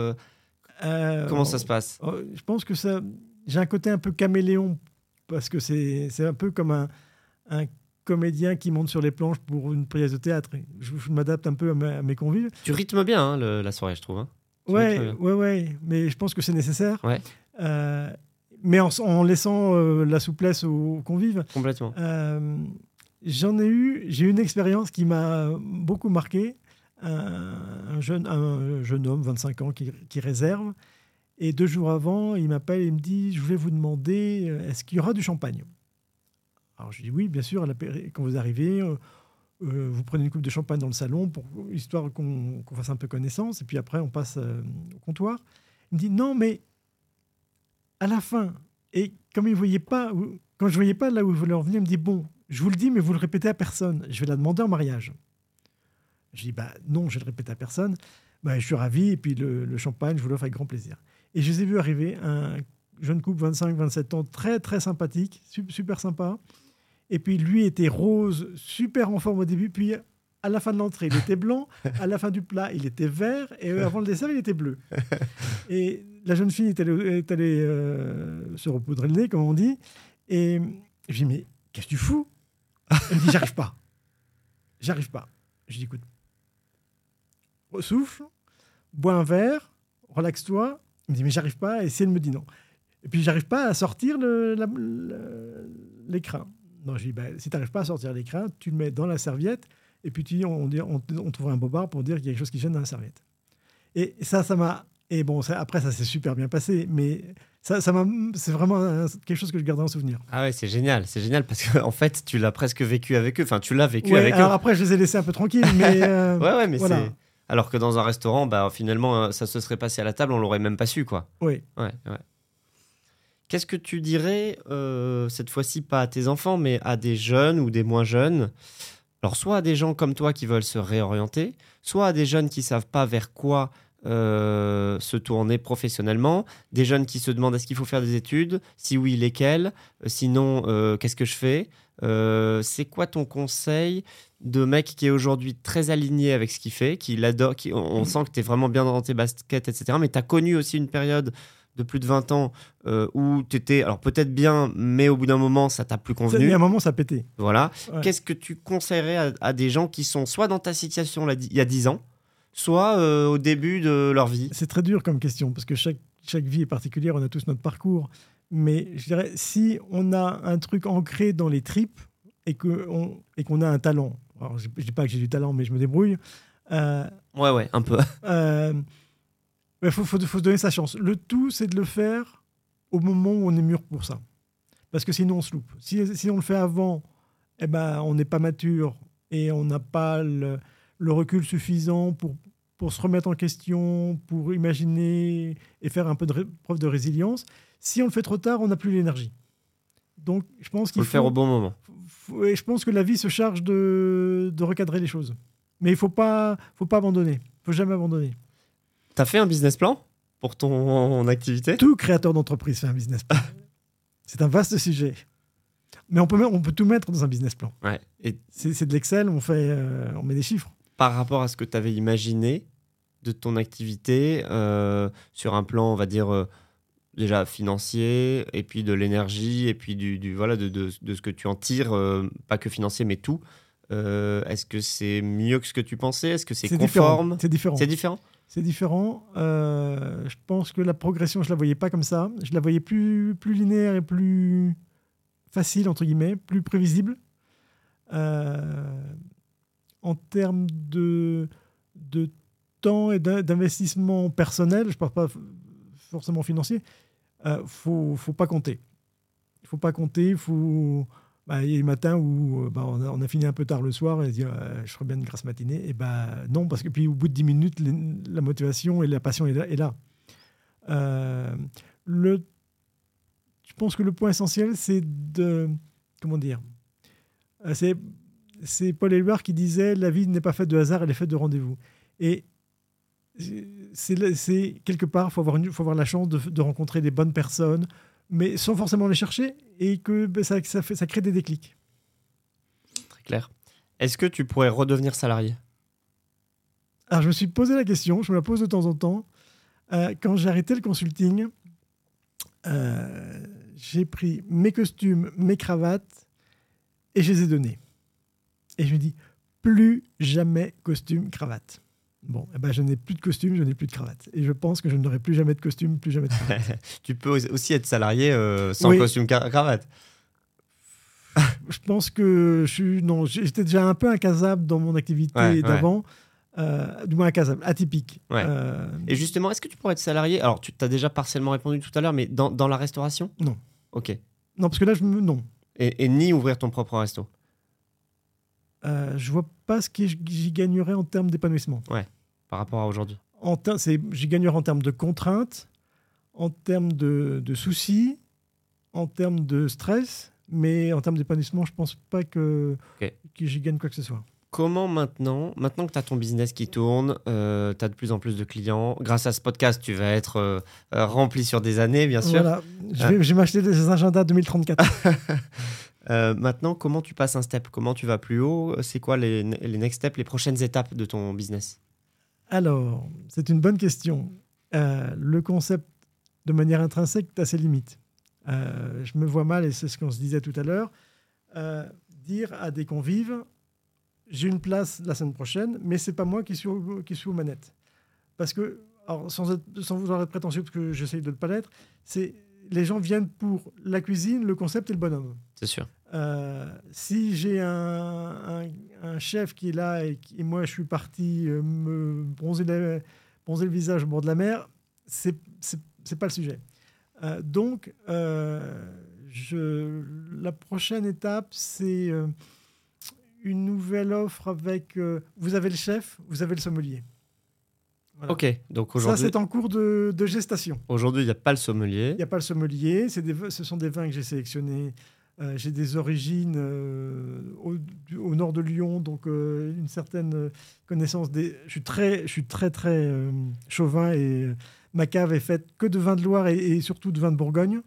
Euh, Comment ça se passe? Oh, Je pense que ça. J'ai un côté un peu caméléon parce que c'est c'est un peu comme un, un comédien qui monte sur les planches pour une pièce de théâtre. Je, je m'adapte un peu à, ma- à mes convives. Tu rythmes bien hein, le- la soirée, je trouve. hein. Ouais, ouais, ouais. Mais je pense que c'est nécessaire. Ouais. Euh, mais en, en laissant euh, la souplesse aux convives. Complètement. Euh, J'en ai eu, j'ai eu une expérience qui m'a beaucoup marqué. Un, un jeune, un jeune homme, 25 ans, qui, qui réserve. Et deux jours avant, il m'appelle et me dit Je voulais vous demander, euh, est-ce qu'il y aura du champagne? Alors je dis Oui, bien sûr, quand vous arrivez, euh, euh, vous prenez une coupe de champagne dans le salon, pour, histoire qu'on fasse un peu connaissance. Et puis après, on passe au comptoir. Il me dit Non, mais à la fin. Et comme il voyait pas, quand je voyais pas là où il voulait en venir, il me dit Bon, je vous le dis, mais vous le répétez à personne. Je vais la demander en mariage. Je dis bah non, je vais le répéter à personne. Bah, je suis ravi et puis le, le champagne, je vous l'offre avec grand plaisir. Et je les ai vus arriver, un jeune couple 25-27 ans, très très sympathique, su- super sympa. Et puis lui était rose, super en forme au début, puis à la fin de l'entrée, il était blanc, à la fin du plat, il était vert, et euh, avant le dessert, il était bleu. Et la jeune fille est allée, est allée, euh, se repoudrer le nez, comme on dit. Et je lui dis, mais qu'est-ce que tu fous? Elle me dit, j'arrive pas. J'arrive pas. Je dis, écoute, souffle, bois un verre, relaxe-toi. Il me dit, mais j'arrive pas. Et si elle me dit non. Et puis, j'arrive pas à sortir l'écran. Non, je dis, bah, si tu n'arrives pas à sortir l'écran, tu le mets dans la serviette. Et puis, tu dis, on, on, on trouvera un bobard pour dire qu'il y a quelque chose qui gêne dans la serviette. Et ça, ça m'a. Et bon, ça- après, ça s'est super bien passé. Mais ça, ça m'a. C'est vraiment un- quelque chose que je garderai en souvenir. Ah ouais, c'est génial, c'est génial parce qu'en en fait, tu l'as presque vécu avec eux. Enfin, tu l'as vécu Ouais, avec alors eux. après, je les ai laissés un peu tranquilles. Mais, euh, Ouais, ouais, mais voilà. Alors que dans un restaurant, bah, finalement, euh, ça se serait passé à la table, on l'aurait même pas su, quoi. oui. Ouais, ouais. Qu'est-ce que tu dirais, euh, cette fois-ci, pas à tes enfants, mais à des jeunes ou des moins jeunes? Alors, soit à des gens comme toi qui veulent se réorienter, soit à des jeunes qui savent pas vers quoi euh, se tourner professionnellement, des jeunes qui se demandent est-ce qu'il faut faire des études, si oui, lesquelles, sinon, euh, qu'est-ce que je fais? C'est quoi ton conseil de mec qui est aujourd'hui très aligné avec ce qu'il fait, qui l'adore, qui, on, on sent que tu es vraiment bien dans tes baskets, etc. Mais tu as connu aussi une période de plus de 20 ans euh, où tu étais, alors peut-être bien, mais au bout d'un moment, ça t'a plus convenu. a un moment, ça pété. Voilà. Ouais. Qu'est-ce que tu conseillerais à, à des gens qui sont soit dans ta situation là, il y a 10 ans, soit euh, au début de leur vie? C'est très dur comme question parce que chaque, chaque vie est particulière, on a tous notre parcours. Mais je dirais, si on a un truc ancré dans les tripes et qu'on et qu'on a un talent, alors je ne dis pas que j'ai du talent, mais je me débrouille, euh, Ouais, ouais, un peu. il faut, faut, faut se donner sa chance. Le tout, c'est de le faire au moment où on est mûr pour ça. Parce que sinon, on se loupe. Si, si on le fait avant, eh ben, on n'est pas mature et on n'a pas le, le recul suffisant pour, pour se remettre en question, pour imaginer et faire un peu de preuve de résilience. Si on le fait trop tard, on n'a plus l'énergie. Donc, je pense Faut qu'il le faire au bon moment. faut- et je pense que la vie se charge de, de recadrer les choses. Mais il faut pas, faut pas abandonner. faut jamais abandonner. T'as fait un business plan pour ton activité? Tout créateur d'entreprise fait un business plan. c'est un vaste sujet. Mais on peut, on peut tout mettre dans un business plan. Ouais. Et C'est de l'Excel, on, fait, euh, on met des chiffres. par rapport à ce que tu avais imaginé de ton activité euh, sur un plan, on va dire, euh, déjà financier, et puis de l'énergie, et puis du, du- voilà, de, de- de ce que tu en tires, euh, pas que financier, mais tout. Euh, Est-ce que c'est mieux que ce que tu pensais? Est-ce que c'est conforme? C'est différent. C'est différent? C'est différent. Euh, je pense que la progression, je la voyais pas comme ça. Je la voyais plus, plus linéaire et plus facile, entre guillemets, plus prévisible. En termes de, de temps et d'in- d'investissement personnel, je ne parle pas forcément financier, ne faut, faut pas compter. Il faut pas compter, faut... bah, il y a des matins où euh, bah, on, a, fini un peu tard le soir et on dit euh, je ferais bien une grasse matinée. Et bah, non, parce que puis au bout de 10 minutes, la motivation et la passion est là. Euh, le, je pense que le point essentiel, c'est de. Comment dire Euh, c'est Paul Éluard qui disait La vie n'est pas faite de hasard, elle est faite de rendez-vous. Et c'est quelque part, il faut, faut avoir la chance de, de rencontrer des bonnes personnes, mais sans forcément les chercher, et que ben, ça, ça, fait, ça crée des déclics. Très clair. Est-ce que tu pourrais redevenir salarié? Alors, je me suis posé la question, je me la pose de temps en temps. Euh, quand j'ai arrêté le consulting, euh, j'ai pris mes costumes, mes cravates, et je les ai donnés. Et je me dis, plus jamais costume, cravate. Bon, eh ben, je n'ai plus de costume, je n'ai plus de cravate. Et je pense que je n'aurai plus jamais de costume, plus jamais de cravate. Tu peux aussi être salarié euh, sans Oui. costume cravate. je pense que je suis, non, j'étais déjà un peu incasable dans mon activité Ouais, ouais. d'avant. Euh, du moins incasable, atypique. Ouais. Euh, Et justement, est-ce que tu pourrais être salarié? Alors, tu t'as déjà partiellement répondu tout à l'heure, mais dans, dans la restauration? Non. Ok. non, parce que là, je me, non. Et, et ni ouvrir ton propre resto? Euh, je vois pas ce que j'y gagnerais en termes d'épanouissement. par rapport à aujourd'hui J'y gagnerais en termes de contraintes, en termes de, de soucis, en termes de stress, mais en termes d'épanouissement, je pense pas que, que j'y gagne quoi que ce soit. Comment maintenant, maintenant que tu as ton business qui tourne, tu as de plus en plus de clients, grâce à ce podcast, tu vas être euh, euh, rempli sur des années, bien sûr. Voilà, je vais, je vais m'acheter des agendas 2034. Euh, maintenant, comment tu passes un step? Comment tu vas plus haut? C'est quoi les, les next steps, les prochaines étapes de ton business? Alors, c'est une bonne question. Euh, le concept, de manière intrinsèque, a ses limites. Euh, je me vois mal, et c'est ce qu'on se disait tout à l'heure, euh, dire à des convives, j'ai une place la semaine prochaine, mais c'est pas moi qui suis, au- qui suis aux manettes. Parce que, alors, sans, être- sans vouloir être prétentieux, parce que j'essaye de ne pas l'être, c'est les gens viennent pour la cuisine, le concept et le bonhomme. C'est sûr. Euh, si j'ai un, un- un chef qui est là et, qui- et moi je suis parti euh, me bronzer, la- bronzer le visage au bord de la mer, c'est pas le sujet. Euh, donc, je, la prochaine étape, c'est une nouvelle offre avec. vous avez le chef, vous avez le sommelier. Voilà. Ok, donc Ça, aujourd'hui, c'est en cours de, de gestation. aujourd'hui, il n'y a pas le sommelier. Il n'y a pas le sommelier. Des, ce sont des vins que j'ai sélectionnés. Euh, j'ai des origines euh, au, nord de Lyon, donc euh, une certaine connaissance des. Je suis très, je suis très très chauvin et ma cave est faite que de vins de Loire et, et surtout de vins de Bourgogne.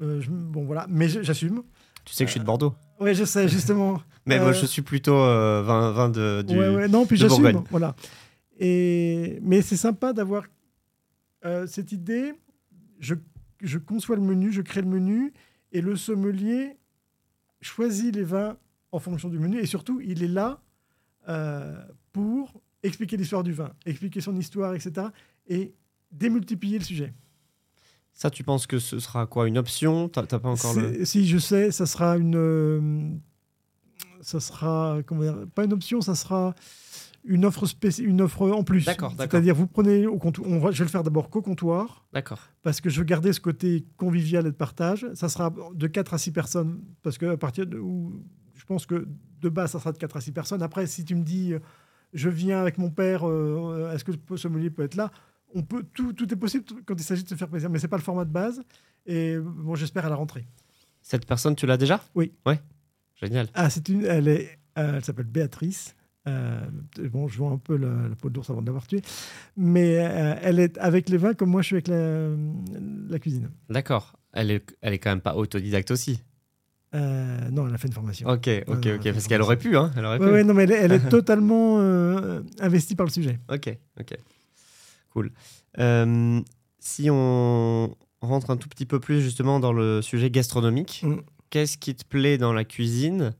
Je- bon voilà, mais j'assume. Tu sais que je suis de Bordeaux. Oui, je sais justement. Mais moi, je suis plutôt vin, vin de, du... Ouais, ouais, non, puis j'assume. Voilà. Et, mais c'est sympa d'avoir cette idée. Je, je conçois le menu, je crée le menu, et le sommelier choisit les vins en fonction du menu, et surtout, il est là euh, pour expliquer l'histoire du vin, expliquer son histoire, etc., et démultiplier le sujet. Ça, tu penses que ce sera quoi Une option? T'as pas encore le... C'est- Si je sais, ça sera une, euh, ça sera comment dire, pas une option, ça sera une offre une offre en plus. D'accord. C'est-à-dire, vous prenez au comptoir. On va, je vais le faire d'abord qu'au comptoir D'accord. parce que je veux garder ce côté convivial et de partage. Ça sera de 4 à 6 personnes parce que à partir de où je pense que de base ça sera de 4 à 6 personnes. Après, si tu me dis euh, je viens avec mon père, euh, est-ce que ce sommelier peut être là? On peut tout, tout est possible quand il s'agit de se faire plaisir, mais c'est pas le format de base. Et bon, j'espère à la rentrée. Cette personne, tu l'as déjà? Oui. Ouais. Génial. Ah, c'est une, elle est, euh, elle s'appelle Béatrice. Euh, bon, je vois un peu la, la peau de l'ours avant de l'avoir tué. Mais euh, elle est avec les vins comme moi je suis avec la, la cuisine. D'accord. Elle est, elle est quand même pas autodidacte aussi. Euh, non, elle a fait une formation. Ok, ok, ok. Parce qu'elle aurait pu, hein. Elle aurait Ouais, pu. ouais, non, mais elle, est- elle est totalement investie par le sujet. Ok, ok. Cool. Si on rentre un tout petit peu plus justement dans le sujet gastronomique, Mm. qu'est-ce qui te plaît dans la cuisine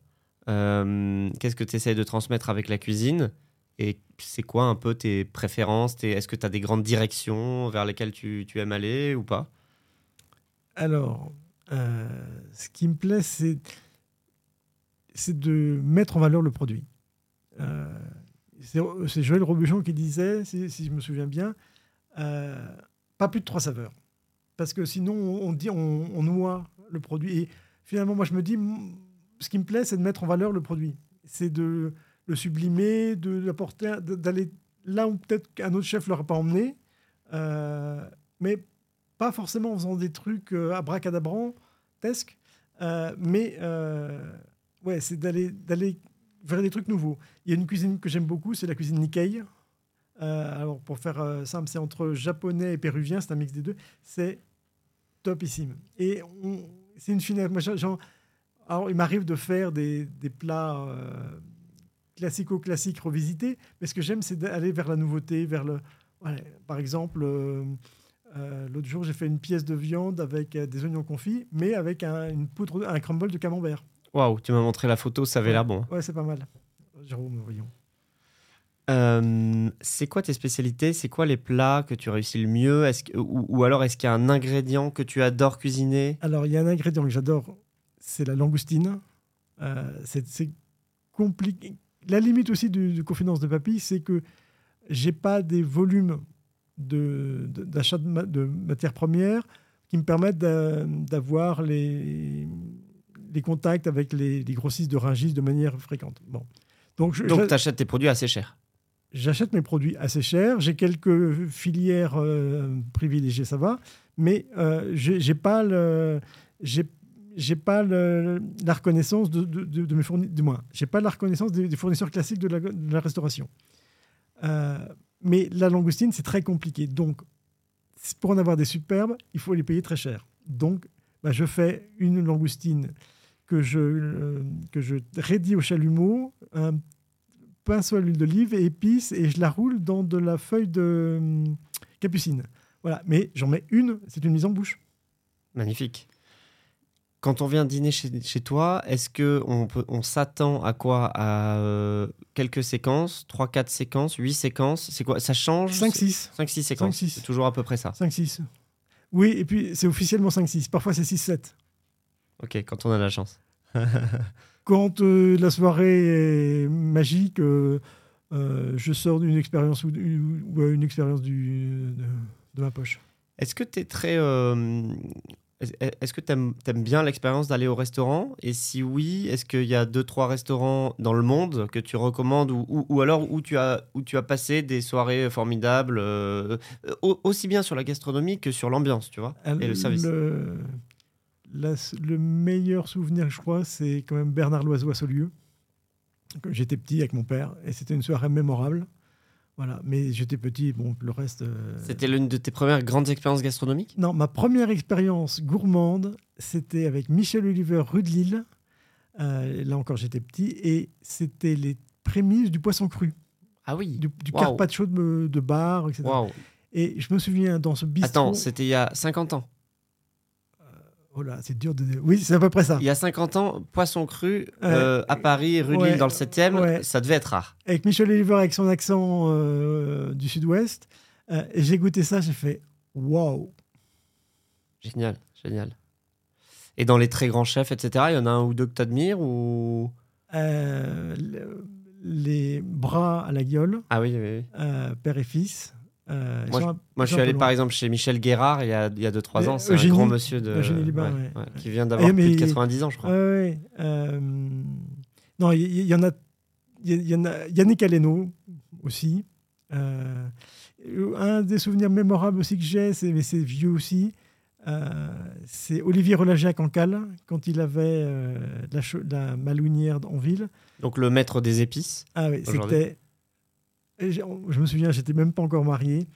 Euh, Qu'est-ce que tu essayes de transmettre avec la cuisine Et c'est quoi un peu tes préférences Est-ce que tu as des grandes directions vers lesquelles tu, tu aimes aller ou pas? Alors, euh, ce qui me plaît, c'est de mettre en valeur le produit. Euh, c'est Joël Robuchon qui disait, si, je me souviens bien, pas plus de trois saveurs. Parce que sinon, on, dit, on, noie le produit. Et finalement, moi, je me dis, ce qui me plaît, c'est de mettre en valeur le produit. C'est de le sublimer, de l'apporter, d'aller là où peut-être qu'un autre chef ne l'aurait pas emmené. Euh, mais pas forcément en faisant des trucs euh, abracadabrantesques, euh, mais euh, ouais, c'est d'aller vers des trucs nouveaux. Il y a une cuisine que j'aime beaucoup, c'est la cuisine Nikkei. Euh, alors pour faire simple, c'est entre japonais et péruvien, c'est un mix des deux. C'est topissime. Et c'est une finesse. Moi, alors, il m'arrive de faire des, des plats euh, classico-classiques revisités, mais ce que j'aime, c'est d'aller vers la nouveauté, vers le. par exemple, euh, euh, l'autre jour, j'ai fait une pièce de viande avec euh, des oignons confits, mais avec un, une poudre, un crumble de camembert. Waouh, tu m'as montré la photo, ça avait Ouais. l'air bon. hein. Ouais, c'est pas mal. Jérôme, voyons. Euh, c'est quoi tes spécialités? C'est quoi les plats que tu réussis le mieux? Est-ce que- ou, ou alors est-ce qu'il y a un ingrédient que tu adores cuisiner? Alors, il y a un ingrédient que j'adore, c'est la langoustine. Euh, c'est compliqué. La limite aussi du, du confidence de papy, c'est que j'ai pas des volumes de- de- d'achat de, ma- de matières premières qui me permettent d'a- d'avoir les, les contacts avec les, les grossistes de Rungis de manière fréquente. Bon. Donc, je- Donc tu achètes tes produits assez chers. J'achète mes produits assez chers. J'ai quelques filières euh, privilégiées, ça va. Mais euh, j'ai j'ai pas le, j'ai, j'ai pas la reconnaissance de, mes fournisseurs. J'ai pas la reconnaissance des, fournisseurs classiques de la, restauration. Euh, mais la langoustine, c'est très compliqué. Donc, pour en avoir des superbes, il faut les payer très cher. Donc, bah, je fais une langoustine que je, euh, que je raidis au chalumeau, un pinceau à l'huile d'olive et épices, et je la roule dans de la feuille de hum, capucine. Voilà, mais j'en mets une, c'est une mise en bouche. Magnifique. Quand on vient dîner chez, chez toi, est-ce que on, peut- on s'attend à quoi? À euh, quelques séquences? 3, 4 séquences? 8 séquences? C'est quoi? Ça change? 5-6. 5, 6 séquences. 5-6. C'est toujours à peu près ça. 5-6. Oui, et puis c'est officiellement 5-6. Parfois c'est 6-7. Ok, quand on a la chance. Quand euh, la soirée est magique, euh, euh, je sors d'une expérience ou, ou- ou une expérience du, de, de ma poche. Est-ce que tu es très. euh, Est-ce que tu aimes, bien l'expérience d'aller au restaurant? Et si oui, est-ce qu'il y a deux, trois restaurants dans le monde que tu recommandes ou, ou- ou alors où tu, as, où tu as passé des soirées formidables, euh, au- aussi bien sur la gastronomie que sur l'ambiance, tu vois Et le service? Le, la- le meilleur souvenir, je crois, c'est quand même Bernard Loiseau à Saulieu. J'étais petit avec mon père et c'était une soirée mémorable. Voilà, mais j'étais petit, bon, le reste. euh, C'était l'une de tes premières grandes expériences gastronomiques? Non, ma première expérience gourmande, c'était avec Michel Oliver rue de Lille. Euh, là encore, j'étais petit et c'était les prémices du poisson cru, Ah oui du, du carpaccio de, de bar, etc. Et je me souviens dans ce bistrot. Attends, c'était il y a 50 ans. Oh là, c'est dur de. Oui, c'est à peu près ça. Il y a 50 ans, poisson cru euh, à Paris, rue ouais, Lille, dans le 7e, ouais. ça devait être rare. avec Michel Oliver avec son accent euh, du sud-ouest. Euh, et j'ai goûté ça, j'ai fait waouh. Génial, génial. Et dans les très grands chefs, etc., il y en a un ou deux que tu admires ou... Euh, le- les bras à la gueule, Ah oui, oui, oui. euh, père et fils. Euh, Moi, un- je suis allé par exemple chez Michel Guérard il y a 2-3 Mais ans. C'est un grand monsieur de, Liban, ouais, ouais, ouais, ouais. qui vient d'avoir Ah, mais- plus de 90 ans, je crois. Euh, non, il y, en a. Il y, en a Yannick Aleno aussi. Euh, un des souvenirs mémorables aussi que j'ai, c'est, mais c'est vieux aussi. Euh, c'est Olivier Relager à Cancale, quand il avait la, la, malouinière en ville. Donc le maître des épices. Ah oui, c'était. Je me souviens, j'étais même pas encore marié.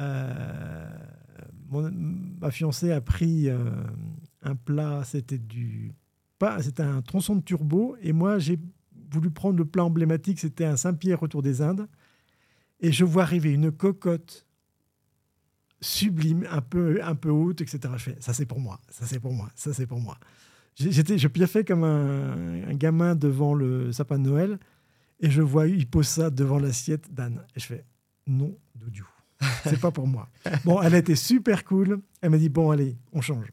Euh, ma fiancée a pris un plat, c'était du. Pas, c'était un tronçon de turbo, et moi j'ai voulu prendre le plat emblématique, c'était un Saint-Pierre autour des Indes. Et je vois arriver une cocotte sublime, un peu, un peu haute, etc. Je fais, ça c'est pour moi, ça c'est pour moi, ça c'est pour moi. J'étais, je piaffais comme un, gamin devant le sapin de Noël, et je vois, il pose ça devant l'assiette d'Anne. Et je fais, non, Doudou, c'est pas pour moi. Bon, elle était super cool. Elle m'a dit, bon, allez, on change.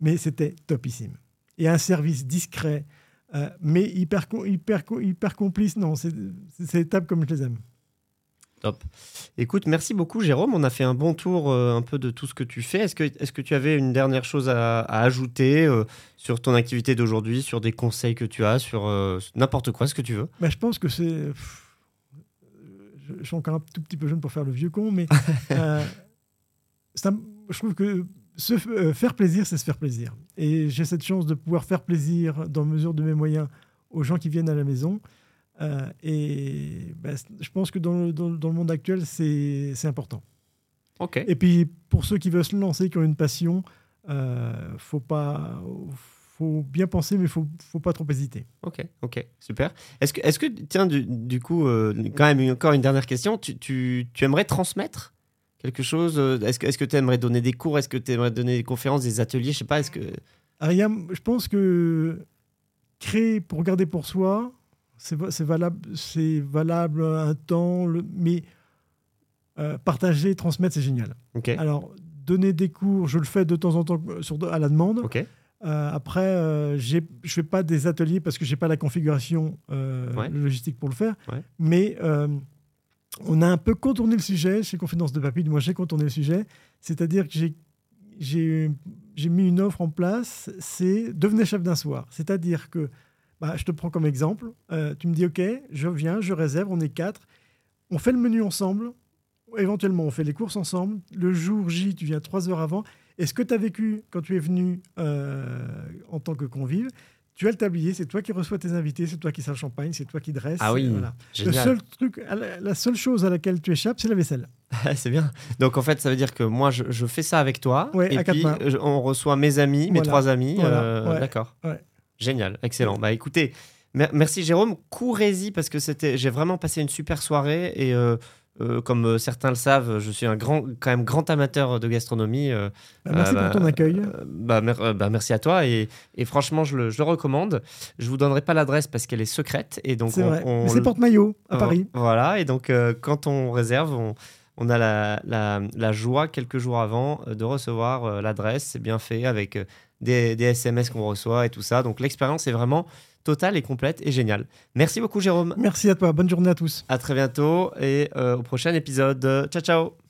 Mais c'était topissime. Et un service discret, euh, mais hyper, hyper, hyper complice. Non, c'est tables comme je les aime. Top. Écoute, merci beaucoup Jérôme. On a fait un bon tour euh, un peu de tout ce que tu fais. Est-ce que, est que tu avais une dernière chose à, ajouter euh, sur ton activité d'aujourd'hui, sur des conseils que tu as, sur euh, n'importe quoi, ce que tu veux? Bah, Je pense que c'est... Je, suis encore un tout petit peu jeune pour faire le vieux con, mais ça, je trouve que se faire plaisir, c'est se faire plaisir. Et j'ai cette chance de pouvoir faire plaisir dans mesure de mes moyens aux gens qui viennent à la maison. Euh, et ben, je pense que dans le, dans, le monde actuel, c'est important. Ok. Et puis, pour ceux qui veulent se lancer, qui ont une passion, euh, faut pas faut bien penser, mais il faut, faut pas trop hésiter. Ok, ok, super. Est-ce que, est que, tiens, du, du coup, euh, quand même, encore une dernière question, tu, tu, tu aimerais transmettre quelque chose euh, Est-ce que est-ce que tu aimerais donner des cours Est-ce que tu aimerais donner des conférences, des ateliers Je sais pas, est-ce que... je pense que créer pour garder pour soi, c'est valable, c'est valable un temps, mais euh, partager, transmettre, c'est génial. Alors, donner des cours, je le fais de temps en temps sur, à la demande. Euh, après, euh, je ne fais pas des ateliers parce que je n'ai pas la configuration logistique pour le faire. Mais on a un peu contourné le sujet chez Confidence de Papy. Moi, j'ai contourné le sujet. C'est-à-dire que j'ai mis une offre en place, c'est devenez chef d'un soir. C'est-à-dire que bah, je te prends comme exemple. Euh, tu me dis, OK, je viens, je réserve, on est quatre. On fait le menu ensemble. Éventuellement, on fait les courses ensemble. Le jour J, tu viens trois heures avant. Et ce que tu as vécu quand tu es venu euh, en tant que convive, tu as le tablier, c'est toi qui reçois tes invités, c'est toi qui sers le champagne, c'est toi qui dresses. Ah oui, Le seul truc, la seule chose à laquelle tu échappes, c'est la vaisselle. c'est bien. Donc en fait, ça veut dire que moi, je, fais ça avec toi. Ouais, et puis, on reçoit mes amis, mes trois amis. Euh, d'accord. Génial, excellent. Bah écoutez, merci Jérôme. Courez-y parce que c'était, j'ai vraiment passé une super soirée et euh, euh, comme euh, certains le savent, je suis un grand, quand même grand amateur de gastronomie. Bah, merci pour ton bah, accueil. Bah, bah, merci à toi et, et franchement, je le, je le, recommande. Je vous donnerai pas l'adresse parce qu'elle est secrète et donc c'est on, c'est porte-maillot à Paris. Voilà et donc quand on réserve, on, on a la, la, la, joie quelques jours avant de recevoir l'adresse. C'est bien fait avec des, SMS qu'on reçoit et tout ça. Donc l'expérience est vraiment totale et complète et géniale. Merci beaucoup Jérôme. Merci à toi. Bonne journée à tous. À très bientôt et euh, au prochain épisode. Ciao ciao.